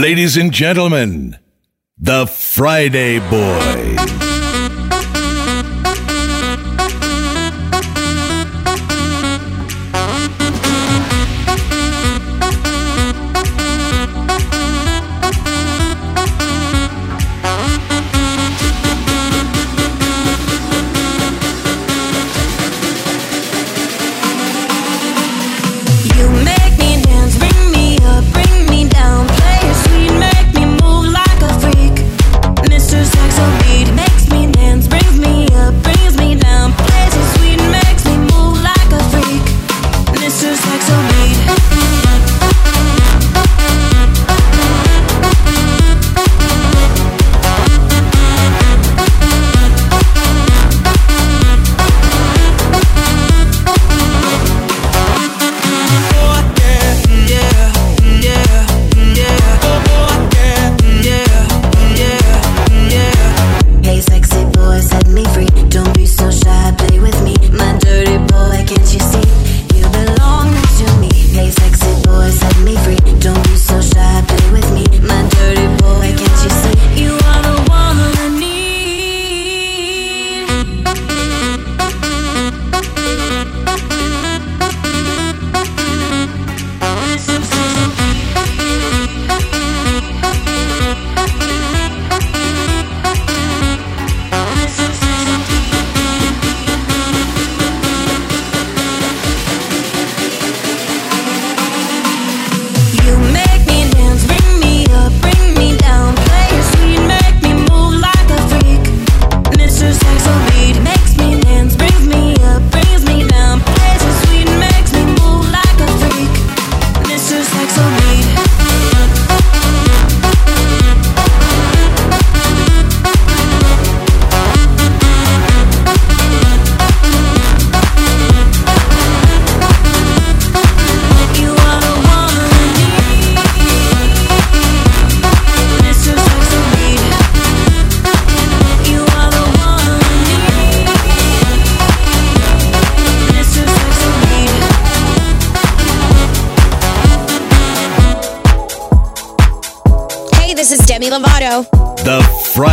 Ladies and gentlemen, the Friday Boys.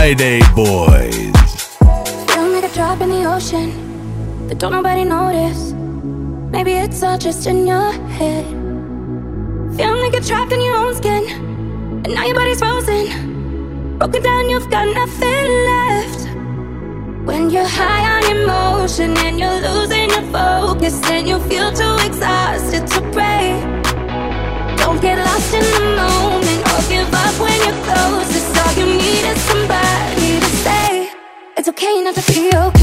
Friday Boys. Feel like a drop in the ocean, but don't nobody notice. Maybe it's all just in your head. Feeling like you're trapped in your own skin, and now your body's frozen. Broken down, you've got nothing left. When you're high on emotion and you're losing your focus, and you feel too exhausted to pain of the feel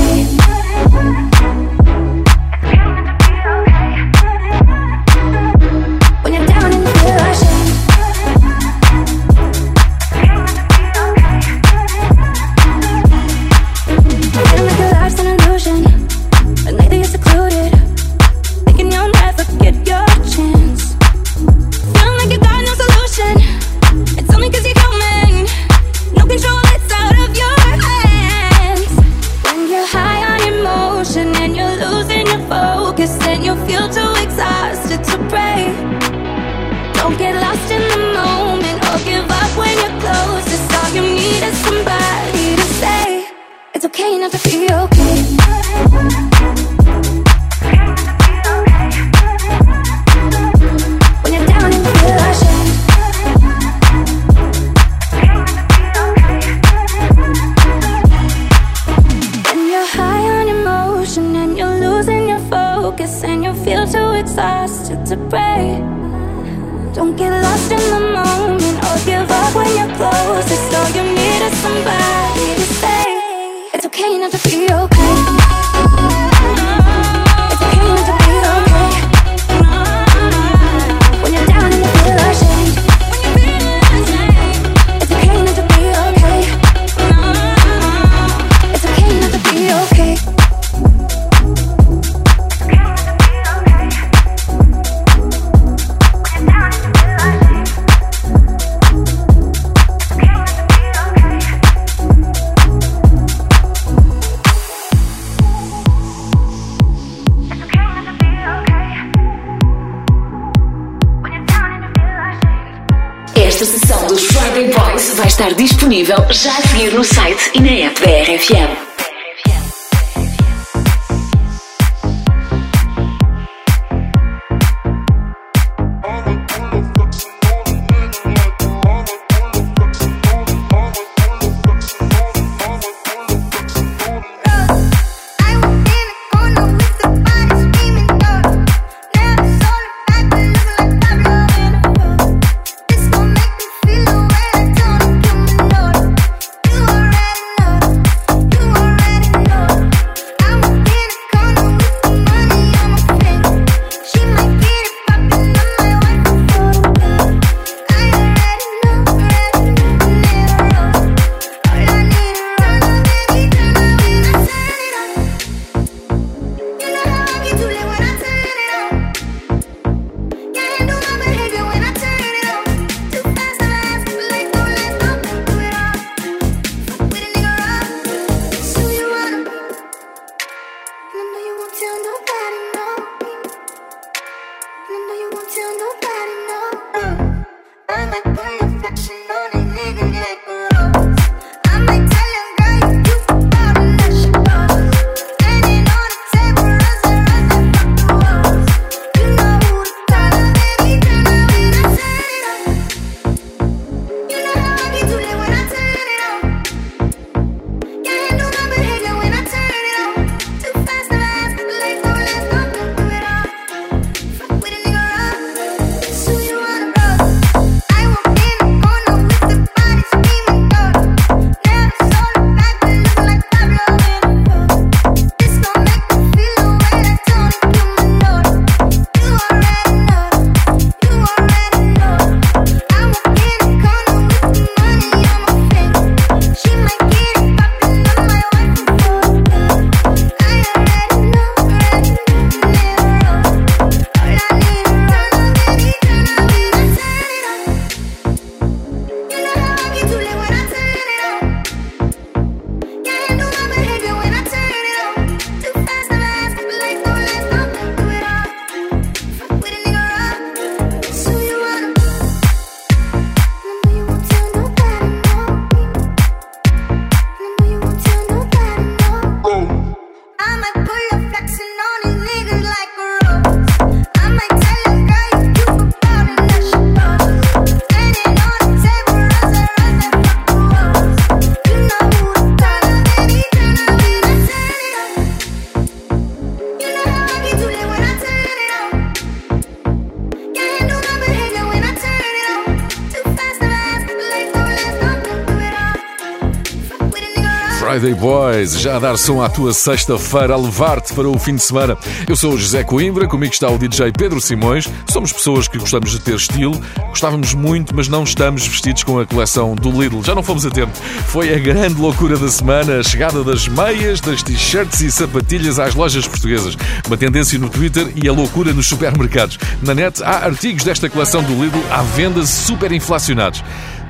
Friday Boys, já a dar som à tua sexta-feira, a levar-te para o fim de semana. Eu sou o José Coimbra, comigo está o DJ Pedro Simões. Somos pessoas que gostamos de ter estilo, gostávamos muito, mas não estamos vestidos com a coleção do Lidl. Já não fomos a tempo. Foi a grande loucura da semana, a chegada das meias, das t-shirts e sapatilhas às lojas portuguesas. Uma tendência no Twitter e a loucura nos supermercados. Na net há artigos desta coleção do Lidl à venda super inflacionados.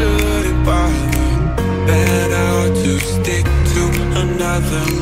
shouldn't bother. Better to stick to another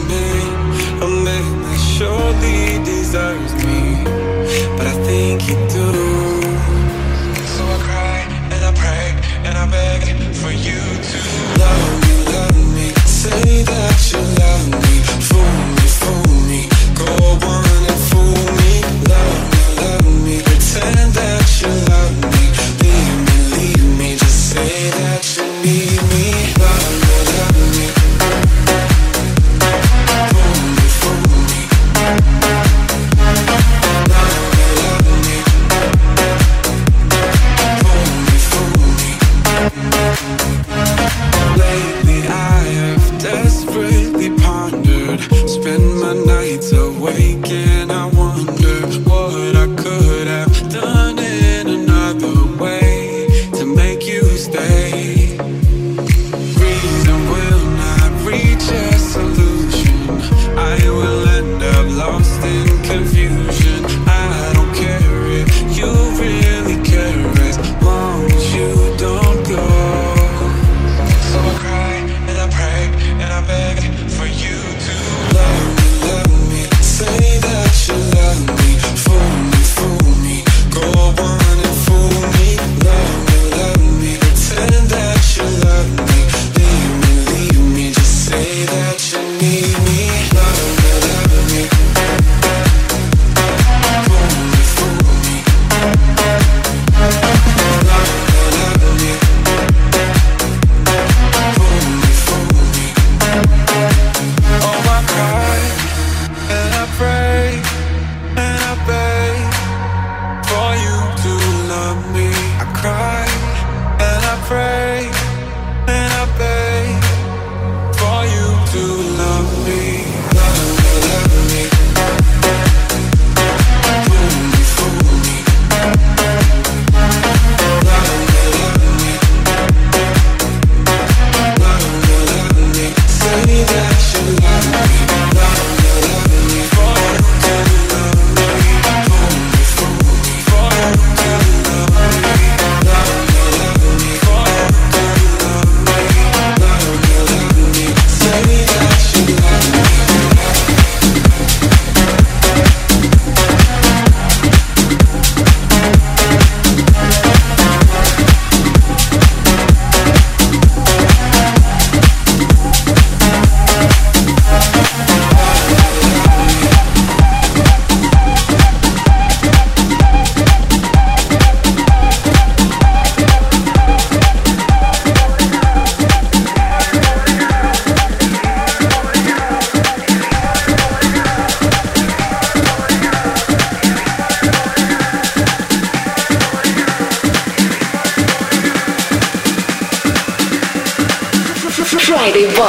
mighty one.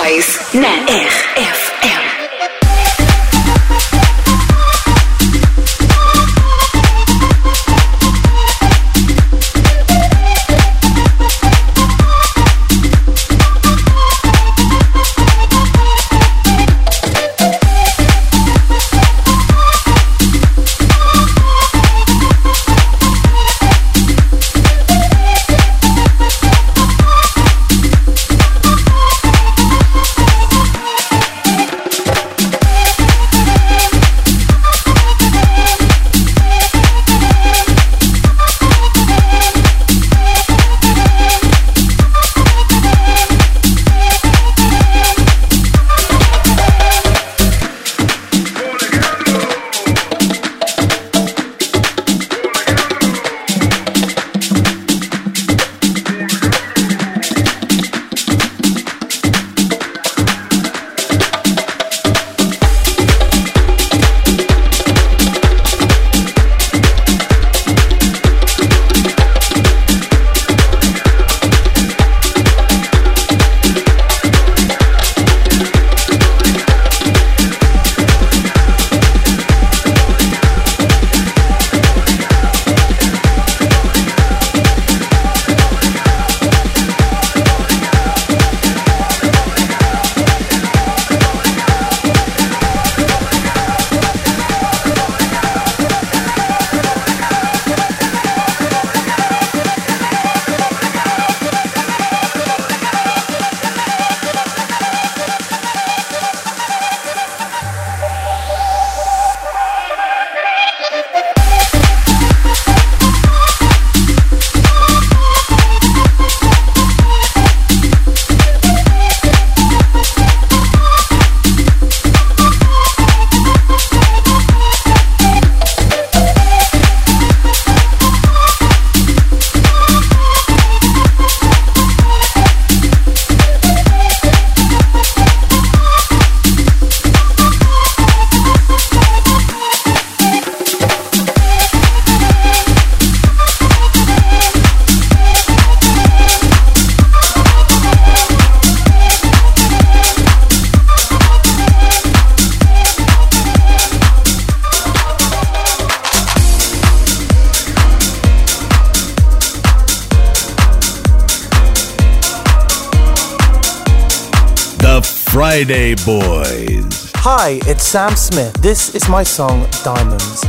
Friday Boys. Hi, it's Sam Smith. This is my song Diamonds.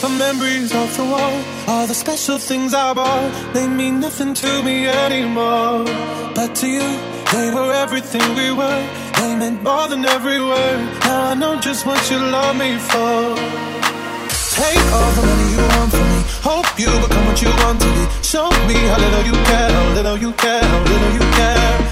The memories of the wall, all the special things I bought, they mean nothing to me anymore. But to you, they were everything we were, they meant more than every word. Now I know just what you love me for. Take all the money you want from me. Hope you become what you want to be. Show me how little you care, how little you care, how little you care.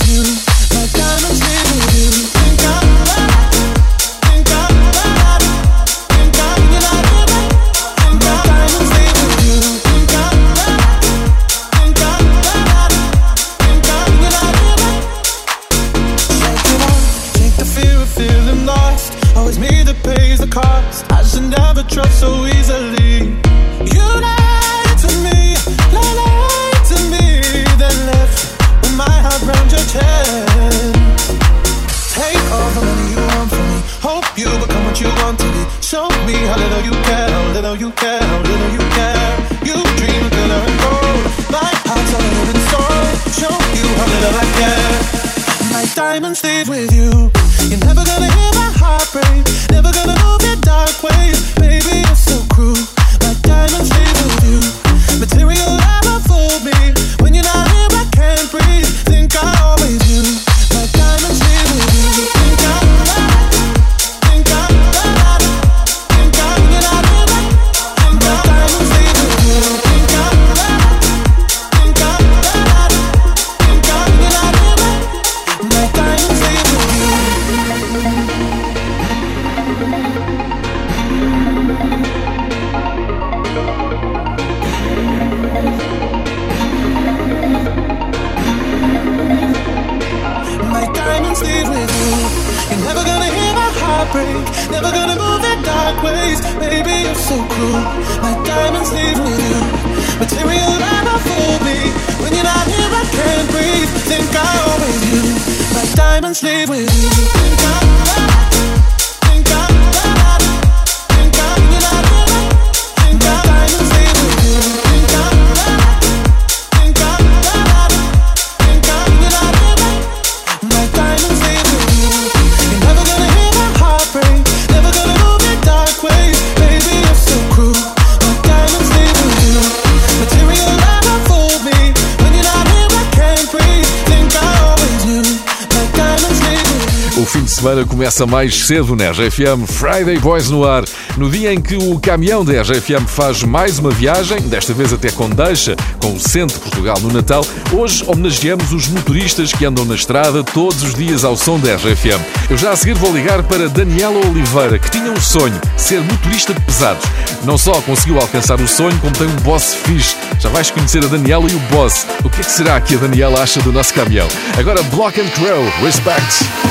começa mais cedo na RGFM Friday Boys no ar, no dia em que o caminhão da RGFM faz mais uma viagem, desta vez até com deixa, com o Centro Portugal no Natal. Hoje homenageamos os motoristas que andam na estrada todos os dias ao som da RGFM. Eu já a seguir vou ligar para Daniela Oliveira, que tinha um sonho, ser motorista de pesados. Não só conseguiu alcançar o sonho, como tem um boss fixe. Já vais conhecer a Daniela e o boss. O que é que será que a Daniela acha do nosso caminhão? Agora Block and Crow, Respect.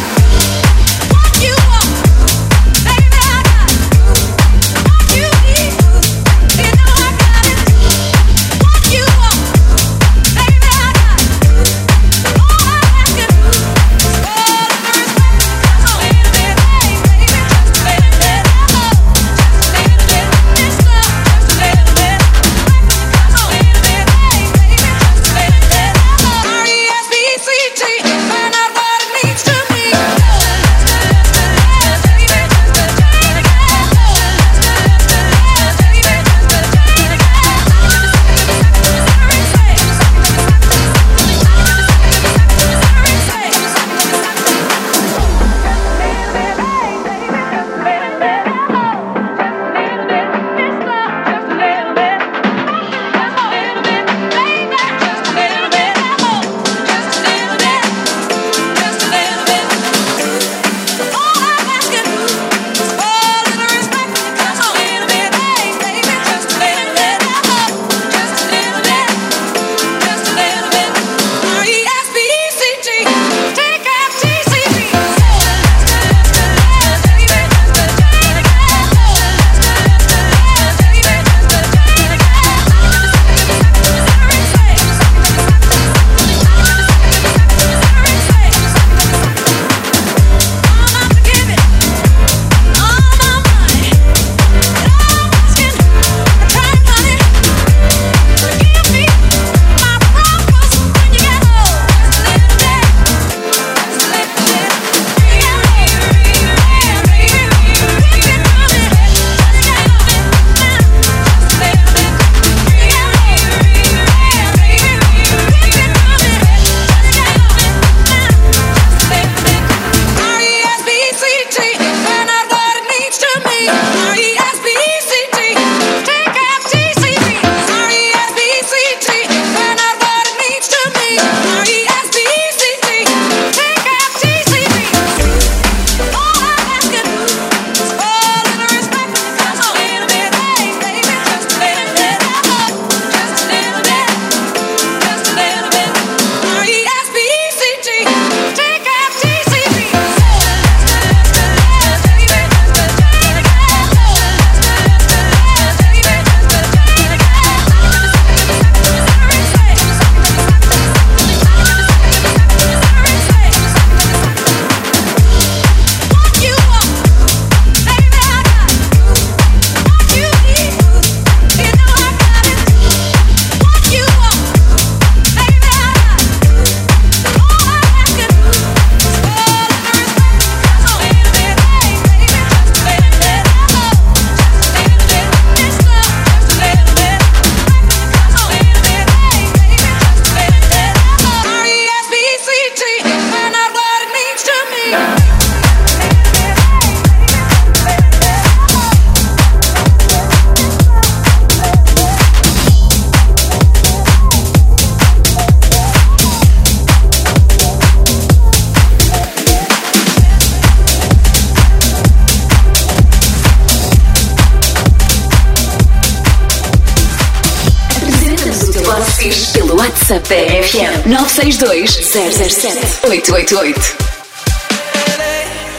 Da RFM 962 007 888.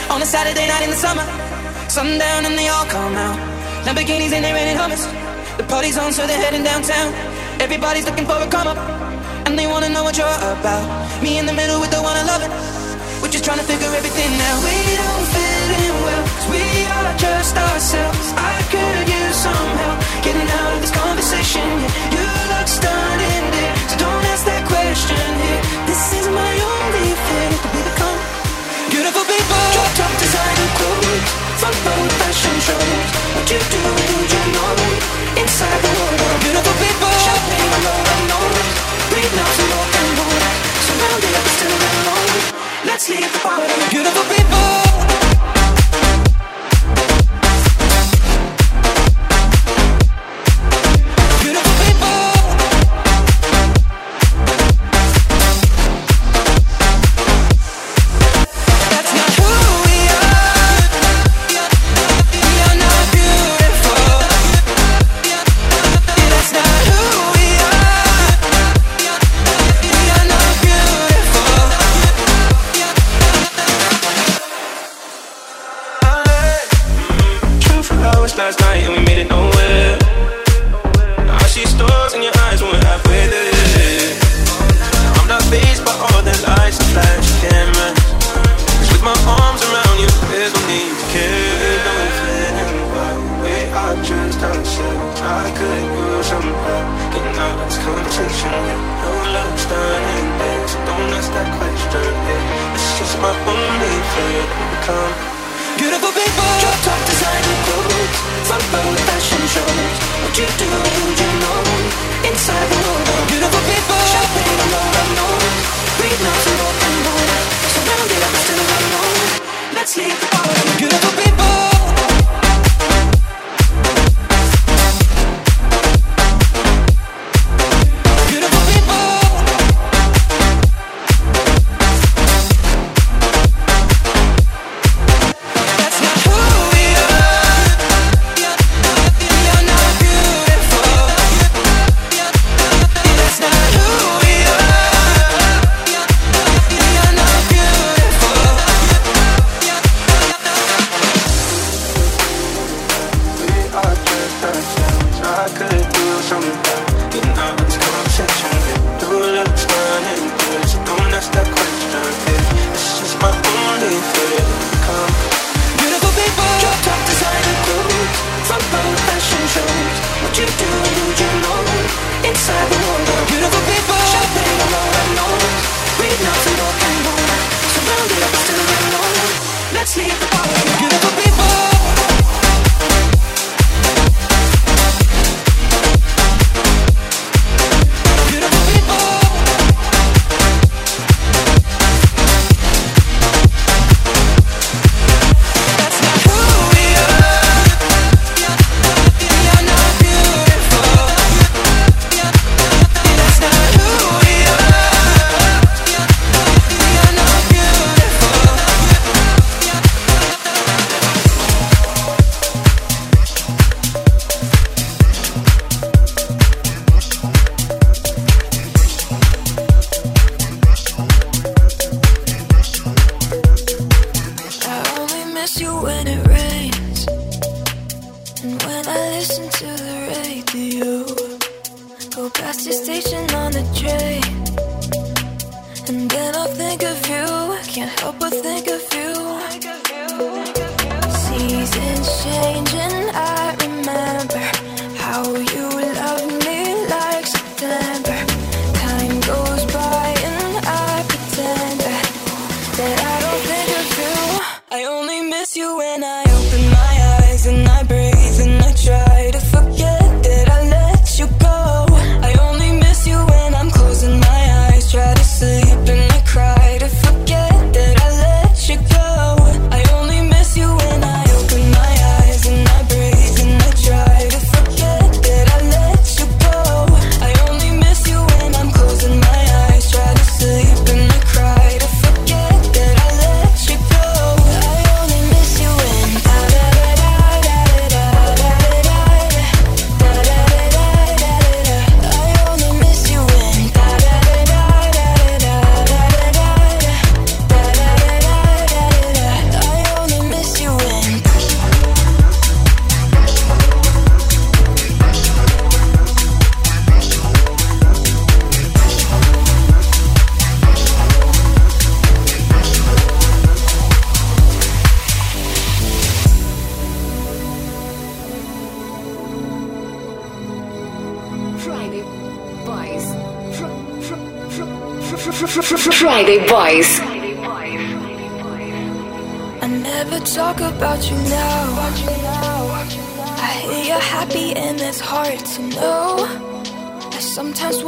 On a Saturday night in the summer Sundown and they all come out. Lamborghinis and they're hummus. The party's on, so they're heading downtown. Everybody's looking for a come up, and they wanna know what you're about. Me in the middle with the one I love it. We're just trying to figure everything out. We don't fit in well, cause we are just ourselves. I could use some help getting out of this conversation. Yeah, you look stunning there, question here. This is my only that we become beautiful people. Drop top designer clothes, front row fashion shows. What you do, do you know? Inside the world, beautiful people. Shopping alone, alone. Breathe now, some rock and roll. Surrounded, but still alone. Let's leave the party, beautiful people.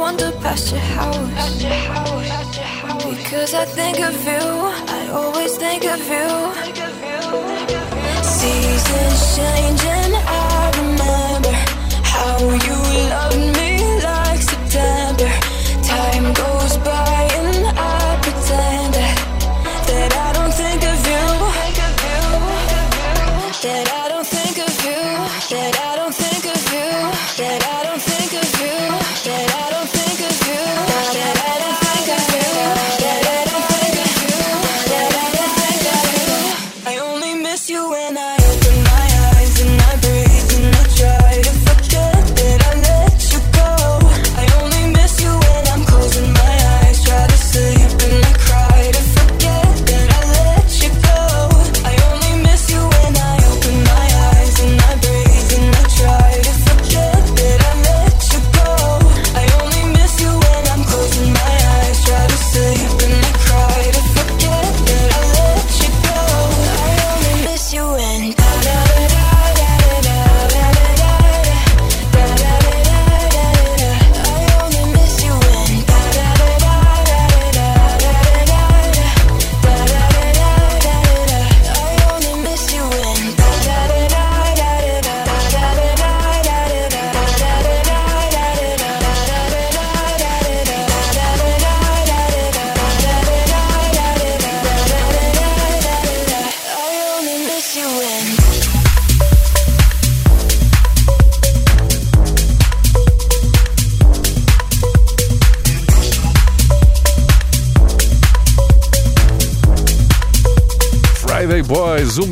Wander past your house. Because I think of you, I always think of you. Seasons change and I remember how you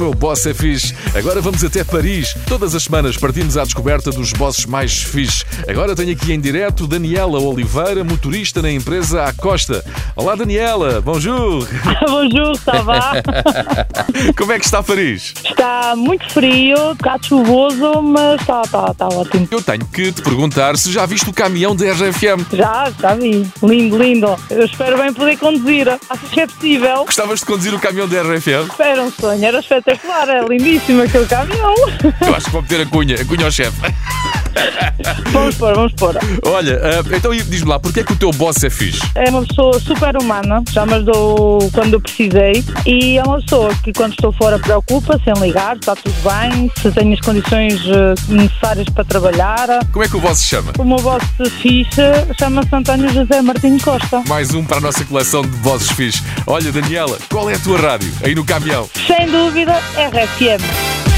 meu boss é fixe. Agora vamos até Paris. Todas as semanas partimos à descoberta dos bosses mais fixe. Agora tenho aqui em direto Daniela Oliveira, motorista na empresa Acosta. Olá Daniela, bonjour. Bonjour, ça va? Como é que está Paris? Está muito frio, um bocado chuvoso, mas está, está, está ótimo. Eu tenho que te perguntar se já viste o caminhão da RGFM. Já, já vi. Lindo, lindo. Eu espero bem poder conduzir. Achas que é possível? Gostavas de conduzir o caminhão da RFM? Era um sonho, era espetacular, é lindíssimo aquele caminhão. Eu acho que vou meter a cunha, a cunha ao chefe. Vamos pôr, vamos pôr. Olha, ah, então diz-me lá, porquê é que o teu boss é fixe? É uma pessoa super humana, já me ajudou quando eu precisei e é uma pessoa que quando estou fora preocupa-se em ligar, está tudo bem, se tenho as condições eh, necessárias para trabalhar. Como é que o boss se chama? O meu boss fixe chama-se António José Martinho Costa. Mais um para a nossa coleção de bosses fixe. Olha, Daniela, qual é a tua rádio aí no caminhão? Sem dúvida, RFM.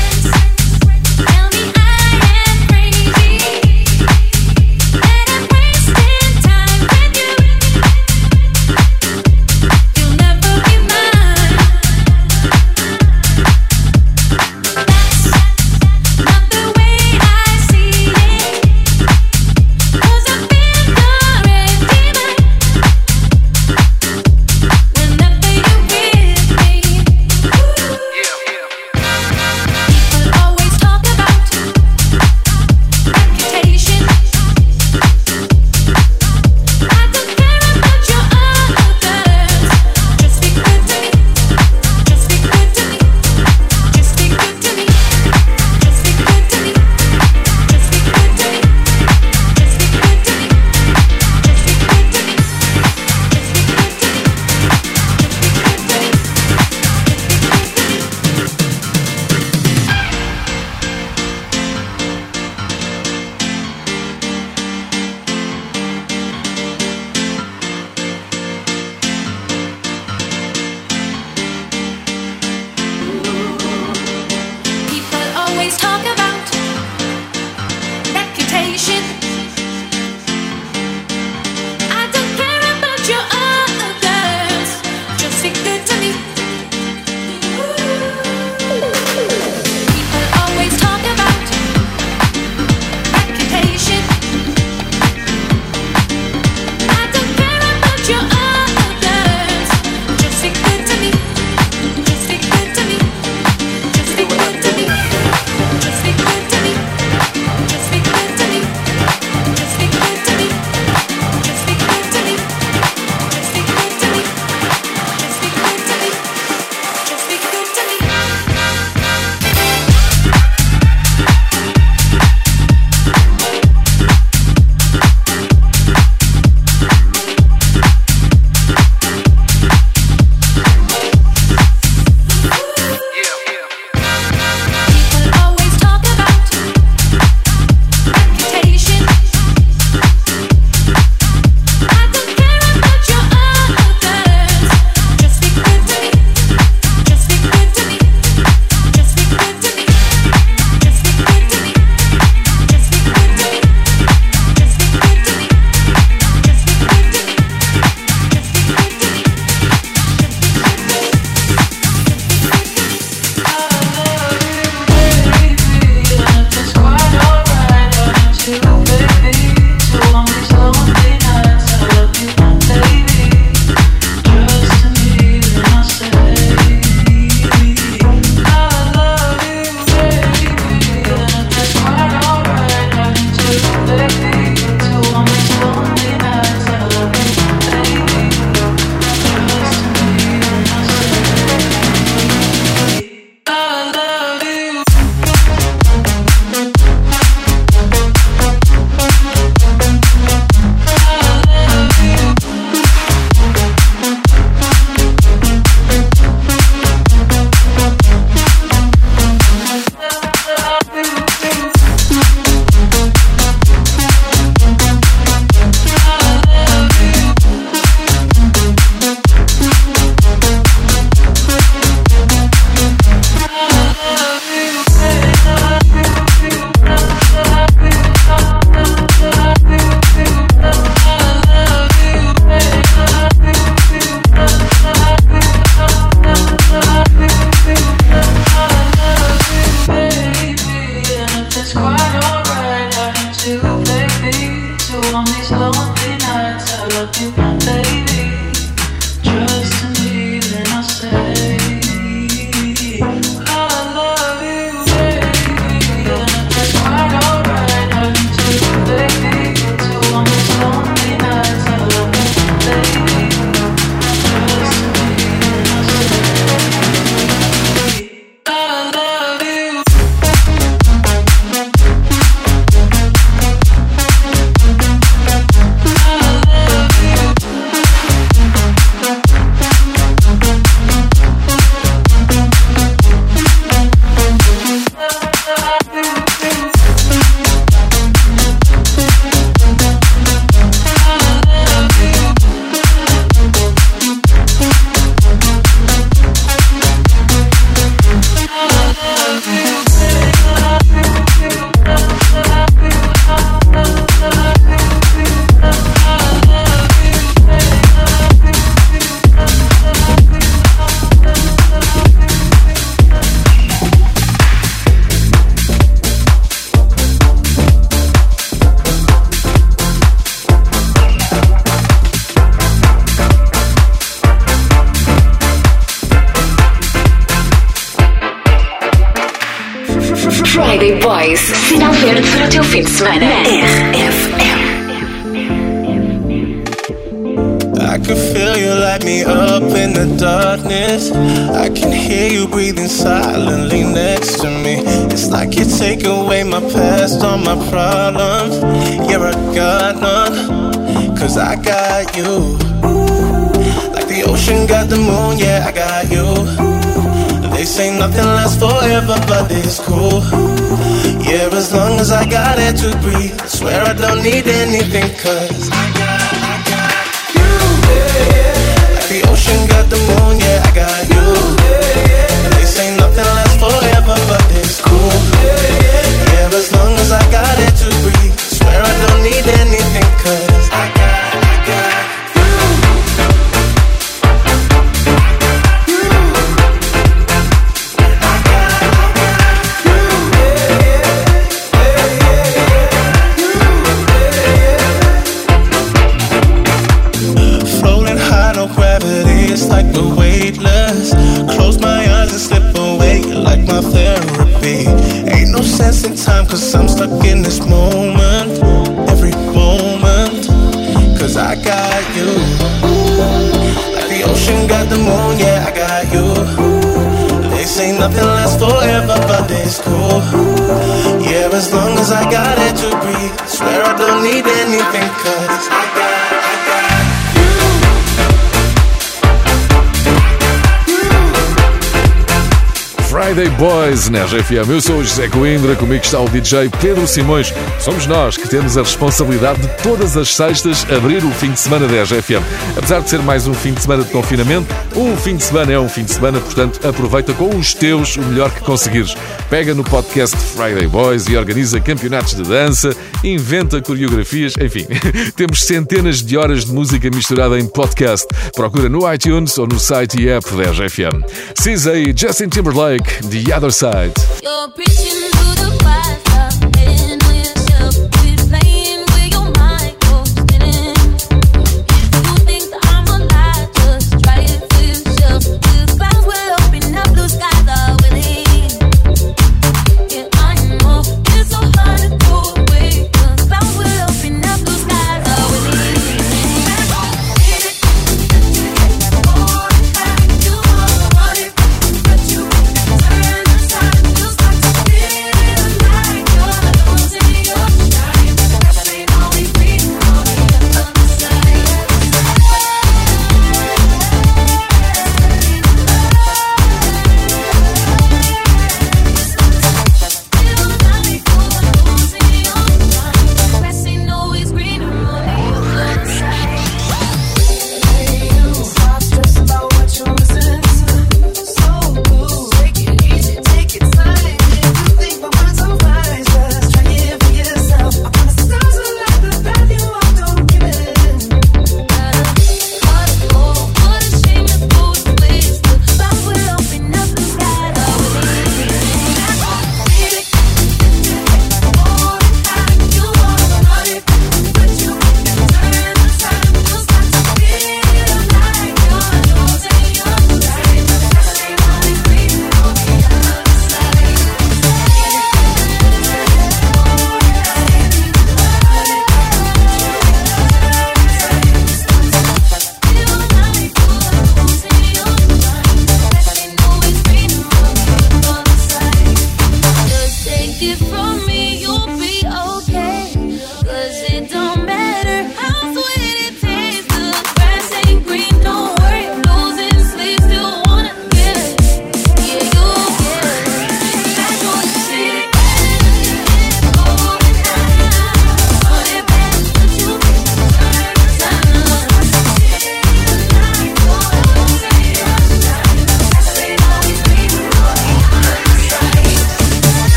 Boys na RGFM. Eu sou o José Coimbra, comigo está o DJ Pedro Simões. Somos nós que temos a responsabilidade de todas as sextas abrir o fim de semana da RGFM. Apesar de ser mais um fim de semana de confinamento, um fim de semana é um fim de semana, portanto aproveita com os teus o melhor que conseguires. Pega no podcast Friday Boys e organiza campeonatos de dança inventa coreografias, enfim. Temos centenas de horas de música misturada em podcast. Procura no iTunes ou no site e app da RFM. CZ Justin Timberlake, The Other Side.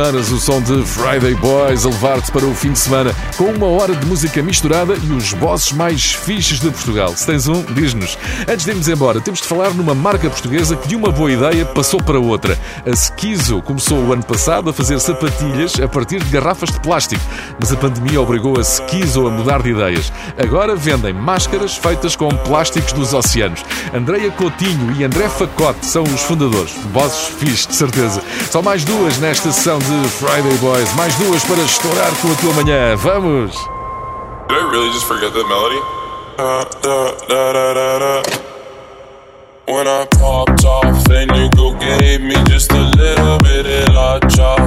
Semanas, o som de Friday A levar-te para o fim de semana com uma hora de música misturada e os bosses mais fixes de Portugal. Se tens um, diz-nos. Antes de irmos embora, temos de falar numa marca portuguesa que de uma boa ideia passou para outra. A Skizo começou o ano passado a fazer sapatilhas a partir de garrafas de plástico, mas a pandemia obrigou a Skizo a mudar de ideias. Agora vendem máscaras feitas com plásticos dos oceanos. Andreia Coutinho e André Facote são os fundadores. Bosses fixes, de certeza. Só mais duas nesta sessão de Friday Boys. Mais duas para estourar com a tua manhã. Vamos! Did I really just forget that melody? Da, da, da, da, da. When I popped off, then you go gave me just a little bit of la chop.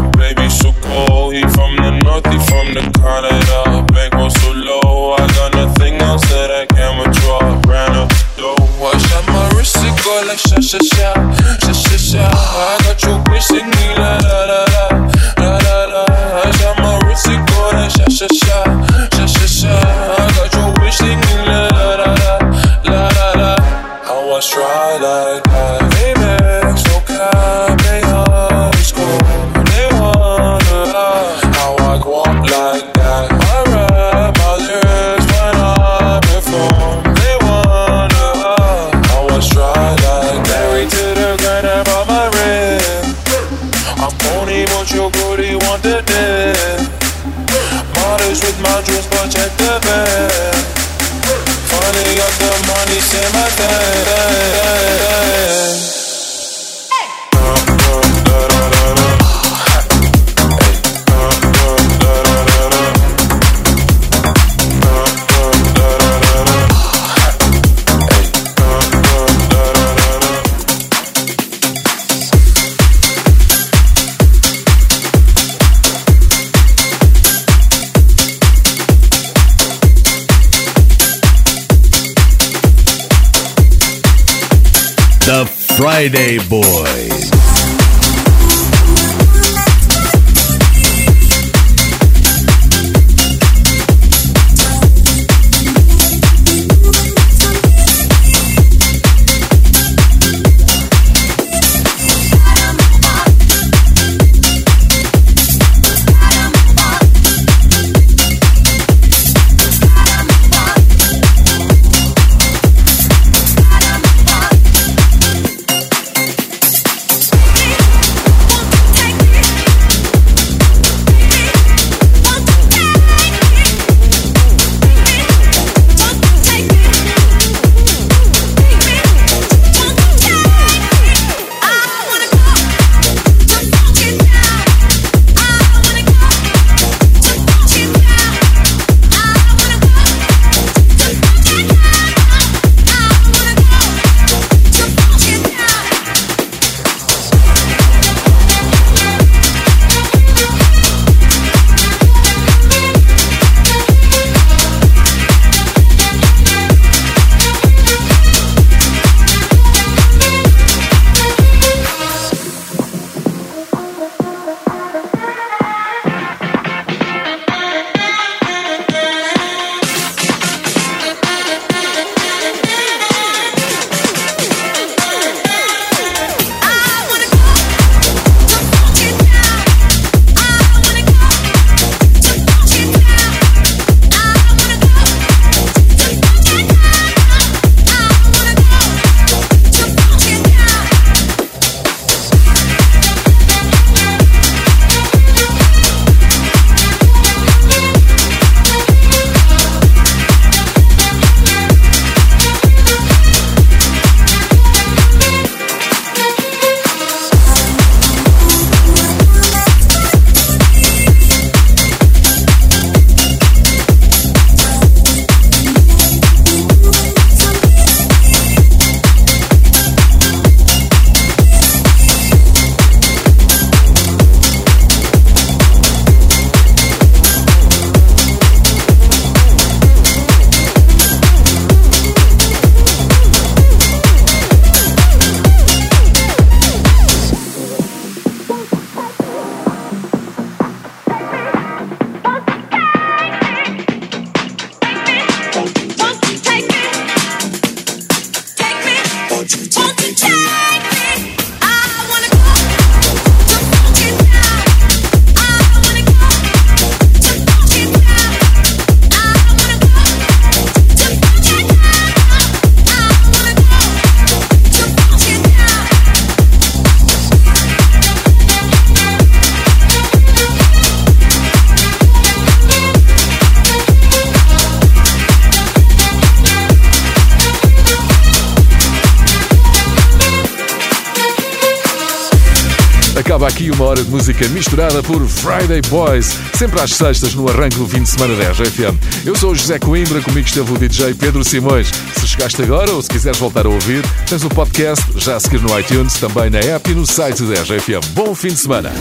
Música misturada por Friday Boys, sempre às sextas no arranque do fim de semana da RGFM. Eu sou o José Coimbra, comigo esteve o DJ Pedro Simões. Se chegaste agora ou se quiseres voltar a ouvir, tens o podcast já a seguir no iTunes, também na app e no site da RGFM. Bom fim de semana.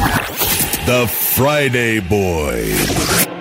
The Friday Boys.